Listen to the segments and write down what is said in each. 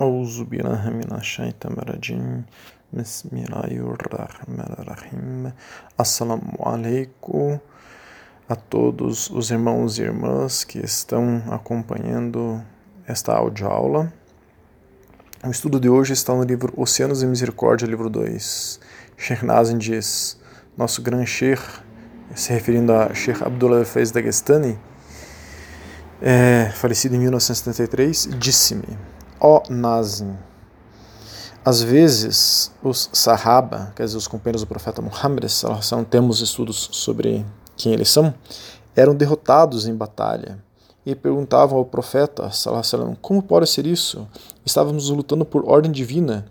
أعوذ بالله من الشيطان الرجيم بسم الله الرحمن الرحيم Assalamu alaikum a todos os irmãos e irmãs que estão acompanhando esta audioaula. O estudo de hoje está no livro Oceanos e Misericórdia, livro 2. Sheikh Nazim diz, nosso grande Sheikh, se referindo a Sheikh Abdullah Faiz Dagestani, é, falecido em 1973, disse-me ó Nazim. Às vezes, os Sahaba, quer dizer, os companheiros do profeta Muhammad, temos estudos sobre quem eles são, eram derrotados em batalha e perguntavam ao profeta como pode ser isso? Estávamos lutando por ordem divina.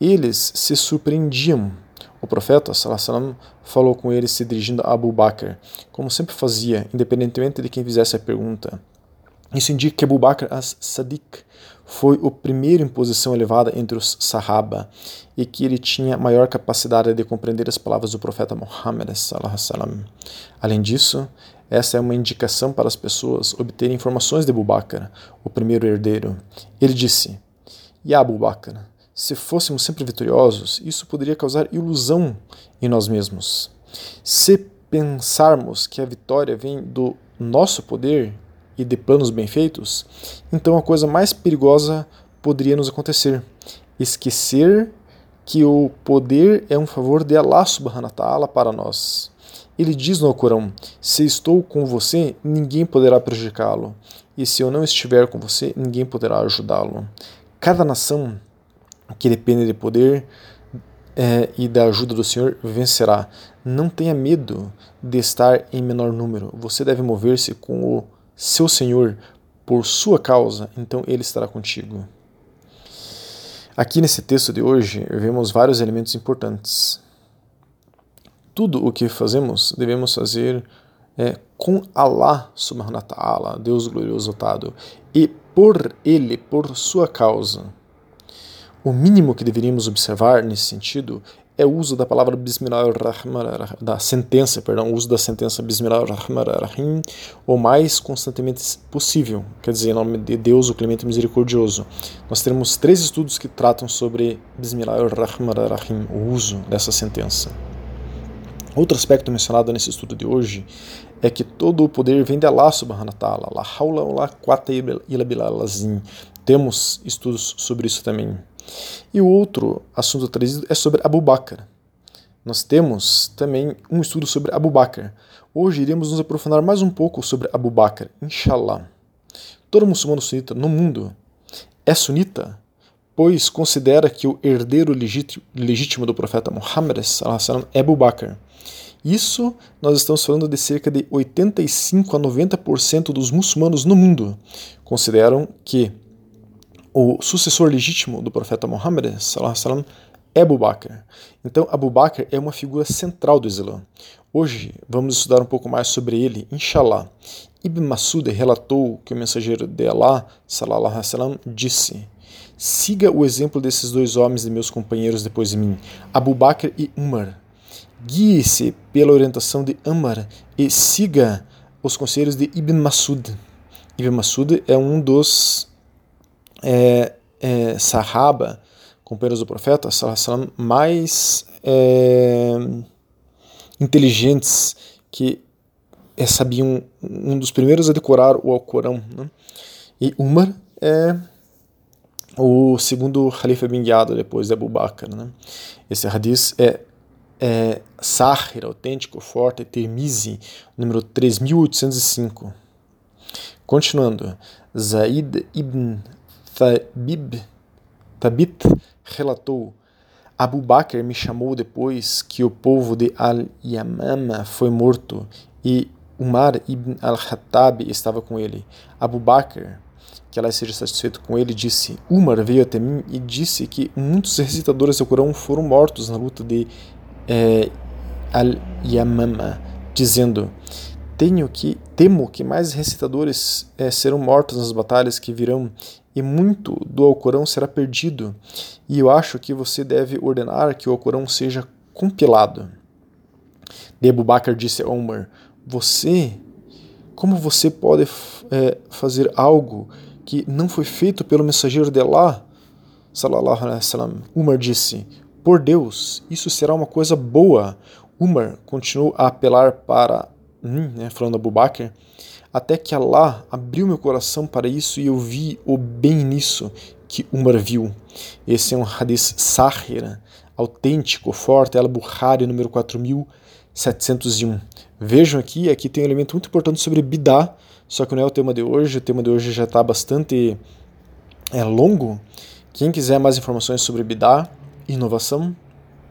Eles se surpreendiam. O profeta falou com eles se dirigindo a Abu Bakr, como sempre fazia, independentemente de quem fizesse a pergunta. Isso indica que Abu Bakr as-Sadiq foi o primeiro em posição elevada entre os Sahaba e que ele tinha maior capacidade de compreender as palavras do profeta Muhammad. Além disso, essa é uma indicação para as pessoas obterem informações de Abu Bakr, o primeiro herdeiro. Ele disse: Ya Abu Bakr, se fôssemos sempre vitoriosos, isso poderia causar ilusão em nós mesmos. Se pensarmos que a vitória vem do nosso poder e de planos bem feitos, então a coisa mais perigosa poderia nos acontecer: esquecer que o poder é um favor de Allah subhanahu wa ta'ala para nós. Ele diz no Alcorão: Se estou com você, ninguém poderá prejudicá-lo, e se eu não estiver com você, ninguém poderá ajudá-lo. Cada nação que depende de poder é, e da ajuda do Senhor vencerá. Não tenha medo de estar em menor número. Você deve mover-se com o seu Senhor por sua causa, então ele estará contigo. Aqui nesse texto de hoje, vemos vários elementos importantes. Tudo o que fazemos, devemos fazer é, com Allah subhanahu wa ta'ala, Deus glorioso exaltado, e por Ele, por sua causa. O mínimo que deveríamos observar nesse sentido é o uso da palavra Bismillahirrahmanirrahim, da sentença, perdão, o uso da sentença Bismillahirrahmanirrahim o mais constantemente possível, quer dizer, em nome de Deus, o Clemente Misericordioso. Nós temos três estudos que tratam sobre Bismillahirrahmanirrahim, o uso dessa sentença. Outro aspecto mencionado nesse estudo de hoje é que todo o poder vem de Allah subhanahu wa ta'ala, la hawla wa la quwwata illa Temos estudos sobre isso também. E o outro assunto trazido é sobre Abu Bakr. Nós temos também um estudo sobre Abu Bakr. Hoje iremos nos aprofundar mais um pouco sobre Abu Bakr, inshallah. Todo muçulmano sunita no mundo é sunita, pois considera que o herdeiro legítimo do profeta Muhammad é Abu Bakr. Isso nós estamos falando de cerca de 85 a 90% dos muçulmanos no mundo consideram que o sucessor legítimo do profeta Muhammad é Abu Bakr. Então, Abu Bakr é uma figura central do Islã. Hoje vamos estudar um pouco mais sobre ele, inshallah. Ibn Masud relatou que o mensageiro de Allah, salallahu alaihi disse: Siga o exemplo desses dois homens de meus companheiros depois de mim, Abu Bakr e Umar. Guie-se pela orientação de Umar e siga os conselhos de Ibn Masud. Ibn Masud é um dos é, é, Sahaba, companheiros do profeta, mais é, inteligentes que é, sabiam, um dos primeiros a decorar o Alcorão. Né? E Umar é o segundo Khalifa bin Yad depois de Abu Bakr. Né? Esse hadith é, é Sahir, autêntico, forte, Tirmizi, número 3805. Continuando, Zaid ibn Thabib, Tabit relatou: Abu Bakr me chamou depois que o povo de Al-Yamama foi morto e Umar ibn al-Khattab estava com ele. Abu Bakr, que Allah seja satisfeito com ele, disse: Umar veio até mim e disse que muitos recitadores do Corão foram mortos na luta de eh, Al-Yamama, dizendo: tenho que temo que mais recitadores eh, serão mortos nas batalhas que virão e muito do Alcorão será perdido, e eu acho que você deve ordenar que o Alcorão seja compilado. De Abu Bakr disse a Omar, você, como você pode é, fazer algo que não foi feito pelo mensageiro de Allah, sallallahu alaihi wasallam. Umar disse: Por Deus, isso será uma coisa boa. Umar continuou a apelar para né, falando Abu Bakr, até que Allah abriu meu coração para isso e eu vi o bem nisso que Umar viu. Esse é um hadith sahir, autêntico, forte, Al-Bukhari, número 4701. Vejam aqui, aqui tem um elemento muito importante sobre Bidá, só que não é o tema de hoje, o tema de hoje já está bastante é, longo. Quem quiser mais informações sobre Bidá, inovação,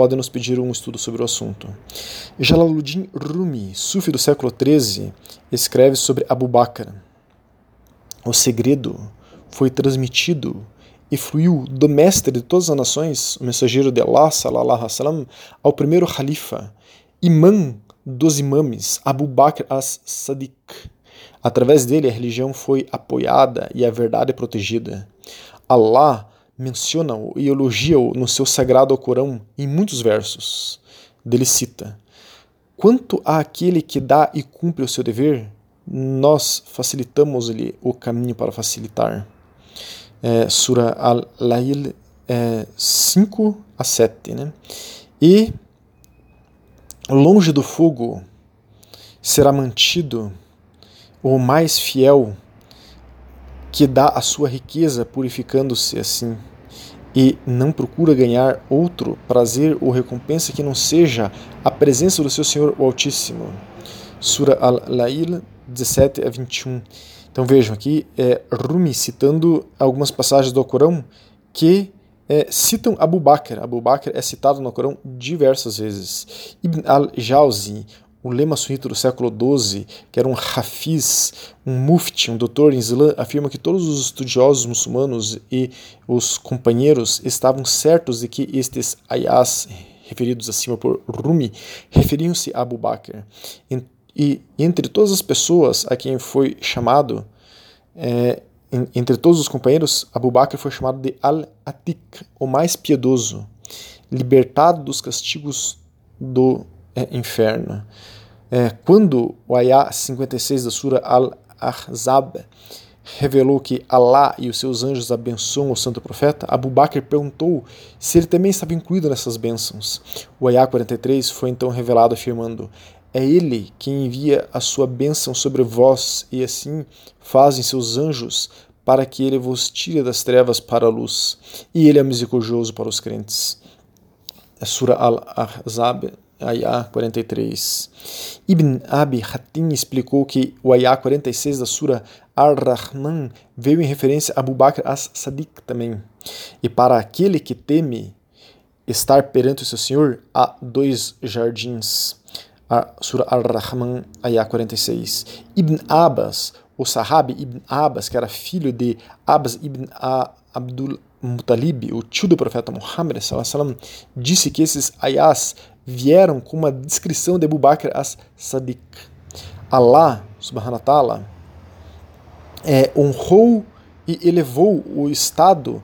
pode nos pedir um estudo sobre o assunto. Jalaluddin Rumi, sufi do século XIII, escreve sobre Abu Bakr. O segredo foi transmitido e fluiu do mestre de todas as nações, o mensageiro de Allah, salallahu wasallam, ao primeiro califa, imã dos imames, Abu Bakr as-Sadiq. Através dele, a religião foi apoiada e a verdade protegida. Allah menciona-o e elogia-o no seu sagrado Corão em muitos versos. Dele cita: Quanto àquele que dá e cumpre o seu dever, nós facilitamos-lhe o caminho para facilitar. É, Sura Al-Lail é, 5 a 7. Né? E longe do fogo será mantido o mais fiel que dá a sua riqueza purificando-se assim e não procura ganhar outro prazer ou recompensa que não seja a presença do seu Senhor o Altíssimo. Sura Al-Lail 17 a 21. Então vejam aqui, é, Rumi citando algumas passagens do Corão que é, citam Abu Bakr. Abu Bakr é citado no Corão diversas vezes. Ibn al-Jawzi, o lema sunita do século XII, que era um hafiz, um mufti, um doutor em Islã, afirma que todos os estudiosos muçulmanos e os companheiros estavam certos de que estes ayás, referidos acima por Rumi, referiam-se a Abu Bakr. E entre todas as pessoas a quem foi chamado, é, entre todos os companheiros, Abu Bakr foi chamado de Al-Atik, o mais piedoso, libertado dos castigos do é, inferno. É, quando o Ayah 56 da Sura Al-Ahzab revelou que Allah e os seus anjos abençoam o santo profeta, Abu Bakr perguntou se ele também estava incluído nessas bênçãos. O Ayah 43 foi então revelado afirmando: É ele quem envia a sua bênção sobre vós, e assim fazem seus anjos para que ele vos tire das trevas para a luz, e ele é misericordioso para os crentes. É Sura Al-Ahzab Ayah 43. Ibn Abi Hatim explicou que o Ayah 46 da Sura Ar-Rahman veio em referência a Abu Bakr as-Sadiq também. E para aquele que teme estar perante o seu Senhor, há dois jardins. A Sura Ar-Rahman, Ayah 46. Ibn Abbas, o Sahabi Ibn Abbas, que era filho de Abbas ibn a Abdul Mutalib, o tio do profeta Muhammad, disse que esses ayahs vieram com uma descrição de Abu Bakr as-Sadiq. Allah, subhanahu wa ta'ala, é, honrou e elevou o estado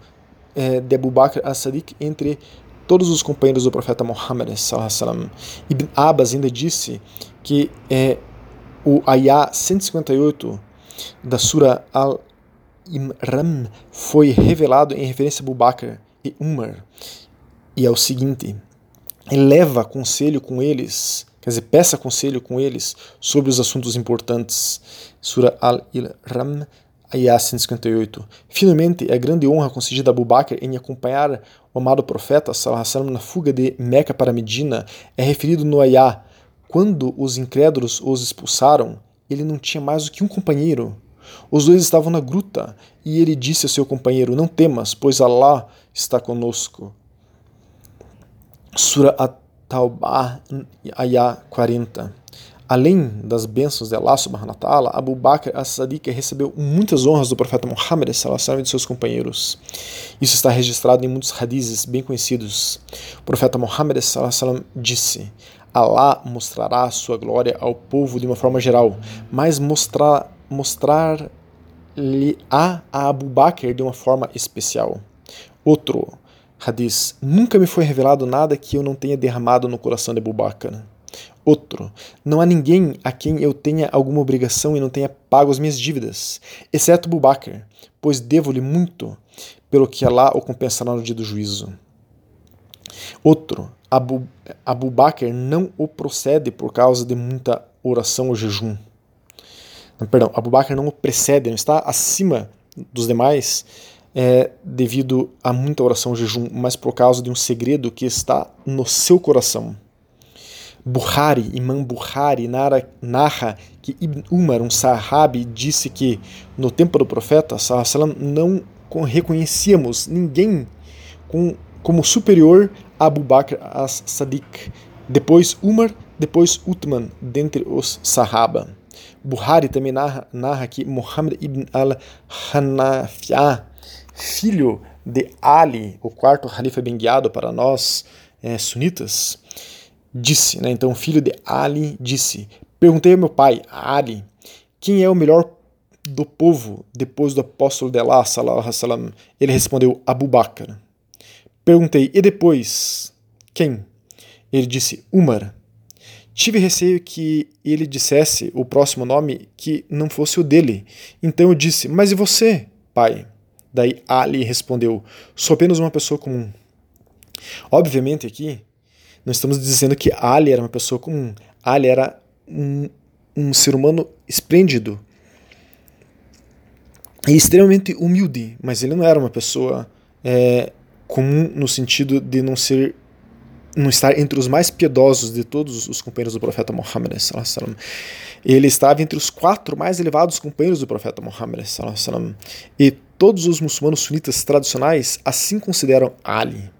é, de Abu Bakr as-Sadiq entre todos os companheiros do profeta Muhammad. Ibn Abbas ainda disse que é, o ayah 158 da Sura Al-Imran foi revelado em referência a Abu Bakr e Umar. E é o seguinte: leva conselho com eles, quer dizer, peça conselho com eles sobre os assuntos importantes. Sura Al-Ram, Ayah 158. Finalmente, é a grande honra concedida a Abu Bakr em acompanhar o amado profeta sallam, na fuga de Meca para Medina é referido no Ayah. Quando os incrédulos os expulsaram, ele não tinha mais do que um companheiro. Os dois estavam na gruta e ele disse a seu companheiro: Não temas, pois Allah está conosco. Sura At-Taubah, Ayah 40. Além das bênçãos de Allah subhanahu wa ta'ala, Abu Bakr as-Sadiq recebeu muitas honras do profeta Muhammad e de seus companheiros. Isso está registrado em muitos hadizes bem conhecidos. O profeta Muhammad disse: Allah mostrará sua glória ao povo de uma forma geral, mas mostrar mostrar-lhe a Abu Bakr de uma forma especial. Outro, Hadith: Nunca me foi revelado nada que eu não tenha derramado no coração de Abu Bakr. Outro: Não há ninguém a quem eu tenha alguma obrigação e não tenha pago as minhas dívidas, exceto Abu Bakr, pois devo-lhe muito. pelo que Allah o compensará no dia do juízo. Outro, Abu, Abu Bakr não o procede por causa de muita oração ou jejum. Não, perdão, Abu Bakr não o precede, não está acima dos demais é, devido a muita oração ou jejum, mas por causa de um segredo que está no seu coração. Bukhari, Imam Bukhari, narra que Ibn Umar, um sahabi, disse que no tempo do profeta sallam, não reconhecíamos ninguém com, como superior a Abu Bakr as-Sadiq, depois Umar, depois Uthman, dentre os sahaba. Bukhari também narra, narra que Muhammad ibn al-Hanafiah, filho de Ali, o quarto califa bem guiado para nós é, sunitas, disse, né, então filho de Ali disse, perguntei ao meu pai, Ali, quem é o melhor do povo depois do apóstolo de Allah, salam, ele respondeu, Abu Bakr. Perguntei, e depois, quem? Ele disse, Umar. Tive receio que ele dissesse o próximo nome que não fosse o dele. Então eu disse, mas e você, pai? Daí Ali respondeu, sou apenas uma pessoa comum. Obviamente aqui, não estamos dizendo que Ali era uma pessoa comum. Ali era um, um ser humano esplêndido e extremamente humilde, mas ele não era uma pessoa é, comum no sentido de não ser não estar entre os mais piedosos de todos os companheiros do profeta Muhammad ele estava entre os quatro mais elevados companheiros do profeta Muhammad e todos os muçulmanos sunitas tradicionais assim consideram Ali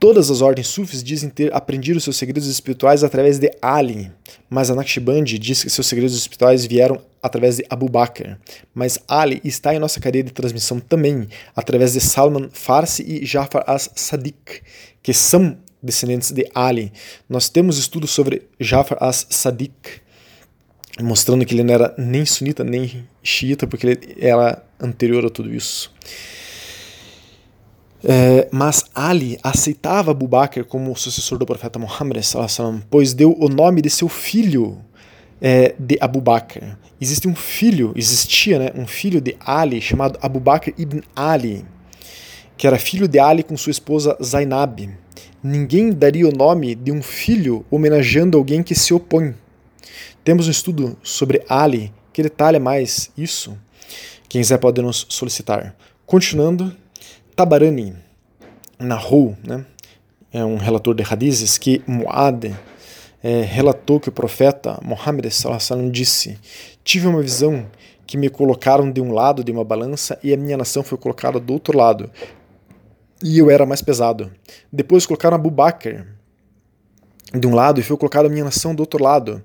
Todas as ordens sufis dizem ter aprendido seus segredos espirituais através de Ali, mas a Naqshbandi diz que seus segredos espirituais vieram através de Abu Bakr. Mas Ali está em nossa cadeia de transmissão também, através de Salman Farsi e Jafar as-Sadiq, que são descendentes de Ali. Nós temos estudos sobre Jafar as-Sadiq, mostrando que ele não era nem sunita nem xiita, porque ele era anterior a tudo isso. É, mas Ali aceitava Abu Bakr como sucessor do profeta Muhammad, pois deu o nome de seu filho é, de Abu Bakr. Existe um filho, existia né, um filho de Ali chamado Abu Bakr ibn Ali, que era filho de Ali com sua esposa Zainab. Ninguém daria o nome de um filho homenageando alguém que se opõe. Temos um estudo sobre Ali que detalha mais isso. Quem quiser pode nos solicitar. Continuando, Tabarani narrou, né, é um relator de hadizes, que Muad é, relatou que o profeta Muhammad disse: Tive uma visão que me colocaram de um lado de uma balança e a minha nação foi colocada do outro lado. E eu era mais pesado. Depois colocaram Abu Bakr de um lado e foi colocada a minha nação do outro lado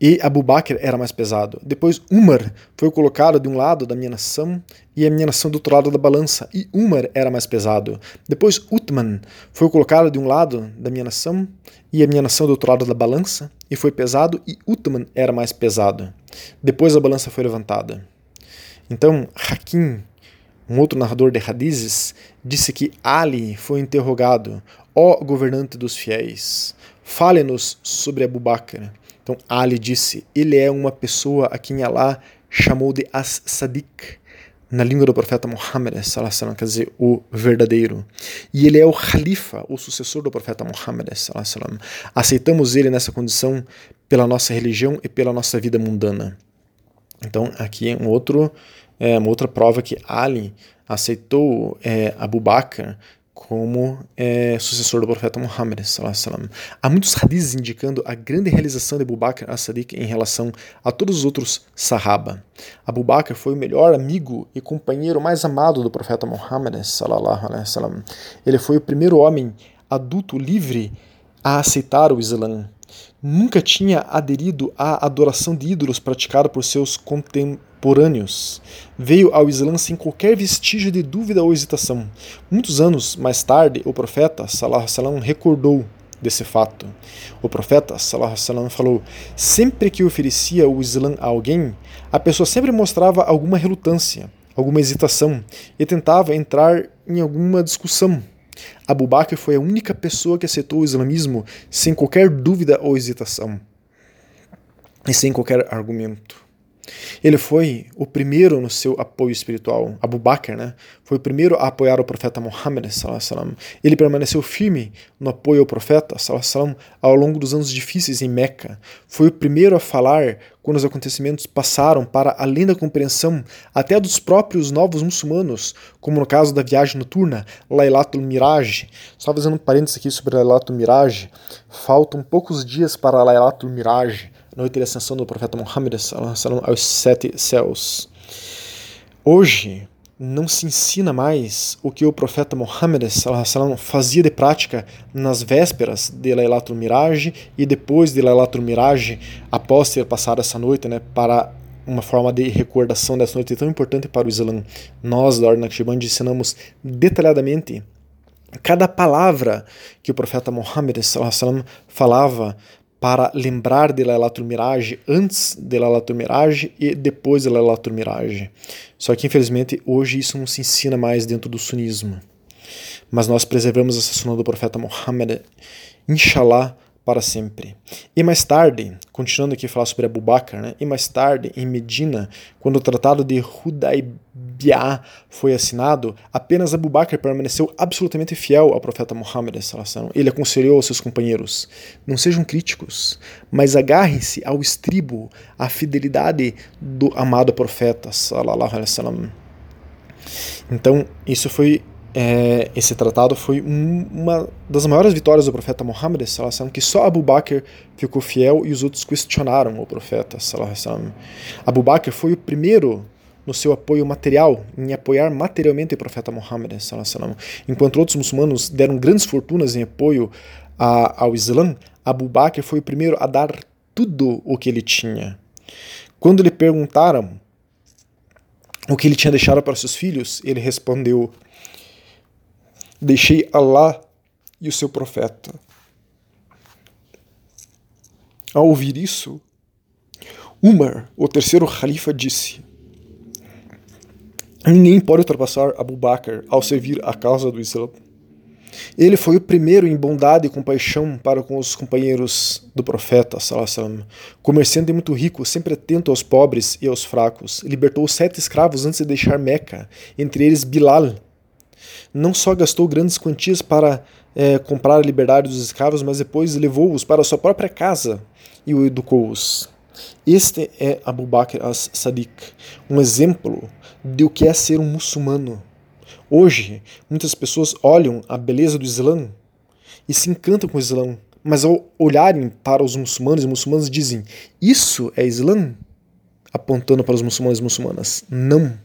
e Abu Bakr era mais pesado. Depois Umar foi colocado de um lado da minha nação e a minha nação do outro lado da balança, e Umar era mais pesado. Depois Uthman foi colocado de um lado da minha nação e a minha nação do outro lado da balança, e foi pesado, e Uthman era mais pesado. Depois a balança foi levantada. Então, Hakim, um outro narrador de hadizes, disse que Ali foi interrogado: Ó governante dos fiéis, fale-nos sobre Abu Bakr. Então Ali disse: Ele é uma pessoa a quem Allah chamou de As-Sadiq, na língua do profeta Muhammad, quer dizer, o verdadeiro. E ele é o Khalifa, o sucessor do profeta Muhammad. Aceitamos ele nessa condição pela nossa religião e pela nossa vida mundana. Então, aqui é um outro, é, uma outra prova que Ali aceitou é, Abu Bakr como é, sucessor do profeta Muhammad. Há muitos hadiths indicando a grande realização de Abu Bakr as-Sadiq em relação a todos os outros Sahaba. Abu Bakr foi o melhor amigo e companheiro mais amado do profeta Muhammad. Ele foi o primeiro homem adulto livre a aceitar o Islã. Nunca tinha aderido à adoração de ídolos praticada por seus contemporâneos veio ao Islã sem qualquer vestígio de dúvida ou hesitação. Muitos anos mais tarde, o profeta Salah Salam recordou desse fato. O profeta Salah Salam falou: sempre que oferecia o Islã a alguém, a pessoa sempre mostrava alguma relutância, alguma hesitação e tentava entrar em alguma discussão. Abu Bakr foi a única pessoa que aceitou o islamismo sem qualquer dúvida ou hesitação e sem qualquer argumento. Ele foi o primeiro no seu apoio espiritual. Abu Bakr né, foi o primeiro a apoiar o profeta Muhammad. Ele permaneceu firme no apoio ao profeta ao longo dos anos difíceis em Meca. Foi o primeiro a falar quando os acontecimentos passaram para além da compreensão até dos próprios novos muçulmanos, como no caso da viagem noturna, Lailatul Miraj. Só fazendo um parênteses aqui sobre Lailatul Miraj, faltam poucos dias para Lailatul Miraj noite de ascensão do profeta Muhammad aos sete céus. Hoje, não se ensina mais o que o profeta Muhammad fazia de prática nas vésperas de Lailatul Miraj e depois de Lailatul Miraj, após ter passado essa noite, né, para uma forma de recordação dessa noite tão importante para o Islã. Nós, da Ordem Naqshband, ensinamos detalhadamente cada palavra que o profeta Muhammad falava para lembrar de Lailatul Mirage antes de Lailatul Mirage e depois de Lailatul Mirage. Só que infelizmente hoje isso não se ensina mais dentro do sunismo. Mas nós preservamos essa sunna do profeta Muhammad, inshallah, para sempre. E mais tarde, continuando aqui a falar sobre Abu Bakr, né? e mais tarde, em Medina, quando o tratado de Hudaybiyah foi assinado, apenas Abu Bakr permaneceu absolutamente fiel ao profeta Muhammad. Ele aconselhou aos seus companheiros: não sejam críticos, mas agarrem-se ao estribo, à fidelidade do amado profeta. Então, isso foi é, esse tratado foi um, uma das maiores vitórias do profeta Muhammad, que só Abu Bakr ficou fiel e os outros questionaram o profeta. Abu Bakr foi o primeiro no seu apoio material, em apoiar materialmente o profeta Muhammad, enquanto outros muçulmanos deram grandes fortunas em apoio a, ao Islã, Abu Bakr foi o primeiro a dar tudo o que ele tinha. Quando lhe perguntaram o que ele tinha deixado para seus filhos, ele respondeu: Deixei Allah e o seu profeta. Ao ouvir isso, Umar, o terceiro califa, disse: Ninguém pode ultrapassar Abu Bakr ao servir a causa do Islã. Ele foi o primeiro em bondade e compaixão para com os companheiros do profeta, salam. comerciante muito rico, sempre atento aos pobres e aos fracos. Libertou sete escravos antes de deixar Meca, entre eles Bilal, não só gastou grandes quantias para é, comprar a liberdade dos escravos, mas depois levou-os para sua própria casa e o educou-os. Este é Abu Bakr as-Sadiq, um exemplo de o que é ser um muçulmano. Hoje, muitas pessoas olham a beleza do Islã e se encantam com o Islã, mas ao olharem para os muçulmanos, os muçulmanos dizem: Isso é Islã? Apontando para os muçulmanos e muçulmanas. Não.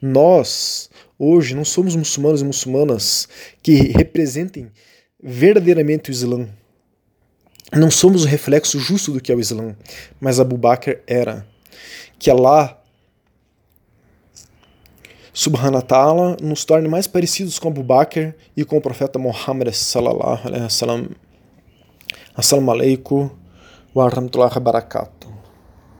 Nós hoje não somos muçulmanos e muçulmanas que representem verdadeiramente o Islã. Não somos o reflexo justo do que é o Islã, mas Abu Bakr era. Que Allah subhanahu ta'ala nos torne mais parecidos com Abu Bakr e com o profeta Muhammad sallallahu alaihi wasallam. Assalamu alaikum wa rahmatullahi wa barakatuh.